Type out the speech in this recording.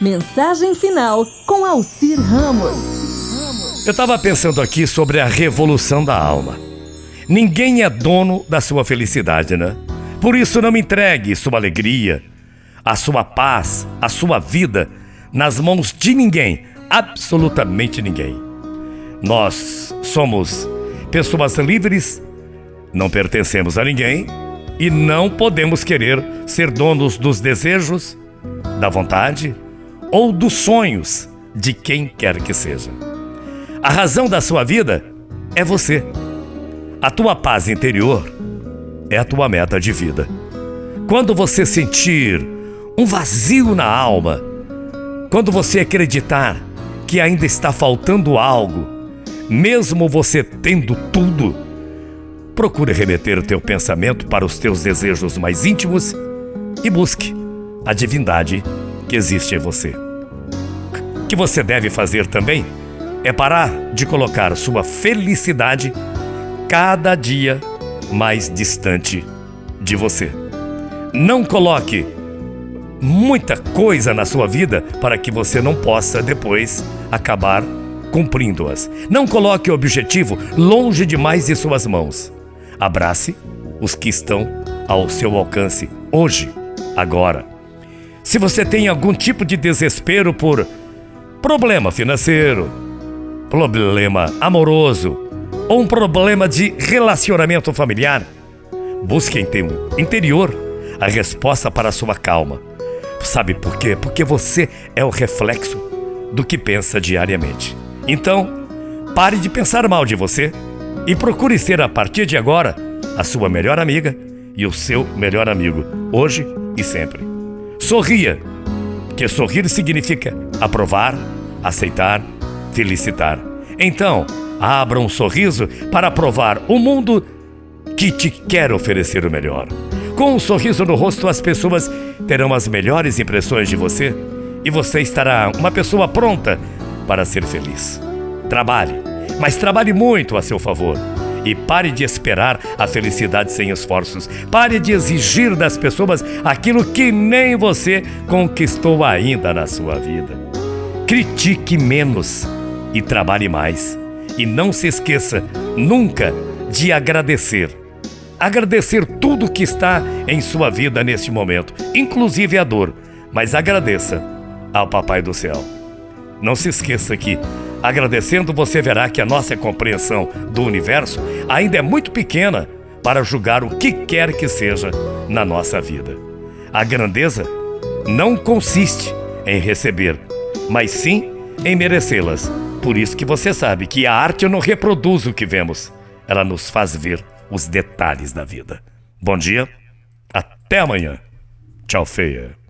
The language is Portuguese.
Mensagem final com Alcir Ramos. Eu estava pensando aqui sobre a revolução da alma. Ninguém é dono da sua felicidade, né? Por isso, não entregue sua alegria, a sua paz, a sua vida nas mãos de ninguém, absolutamente ninguém. Nós somos pessoas livres, não pertencemos a ninguém e não podemos querer ser donos dos desejos, da vontade ou dos sonhos de quem quer que seja. A razão da sua vida é você. A tua paz interior é a tua meta de vida. Quando você sentir um vazio na alma, quando você acreditar que ainda está faltando algo, mesmo você tendo tudo, procure remeter teu pensamento para os teus desejos mais íntimos e busque a divindade que existe em você. Que você deve fazer também é parar de colocar sua felicidade cada dia mais distante de você. Não coloque muita coisa na sua vida para que você não possa depois acabar cumprindo-as. Não coloque o objetivo longe demais de suas mãos. Abrace os que estão ao seu alcance hoje, agora. Se você tem algum tipo de desespero por problema financeiro, problema amoroso ou um problema de relacionamento familiar, busque em teu interior a resposta para a sua calma. Sabe por quê? Porque você é o reflexo do que pensa diariamente. Então, pare de pensar mal de você e procure ser a partir de agora a sua melhor amiga e o seu melhor amigo, hoje e sempre. Sorria, que sorrir significa aprovar, aceitar, felicitar. Então, abra um sorriso para provar o mundo que te quer oferecer o melhor. Com um sorriso no rosto, as pessoas terão as melhores impressões de você e você estará uma pessoa pronta para ser feliz. Trabalhe, mas trabalhe muito a seu favor. E pare de esperar a felicidade sem esforços. Pare de exigir das pessoas aquilo que nem você conquistou ainda na sua vida. Critique menos e trabalhe mais. E não se esqueça nunca de agradecer. Agradecer tudo que está em sua vida neste momento, inclusive a dor, mas agradeça ao Papai do Céu. Não se esqueça que, agradecendo, você verá que a nossa compreensão do universo ainda é muito pequena para julgar o que quer que seja na nossa vida. A grandeza não consiste em receber, mas sim em merecê-las. Por isso que você sabe que a arte não reproduz o que vemos, ela nos faz ver os detalhes da vida. Bom dia, até amanhã. Tchau, feia.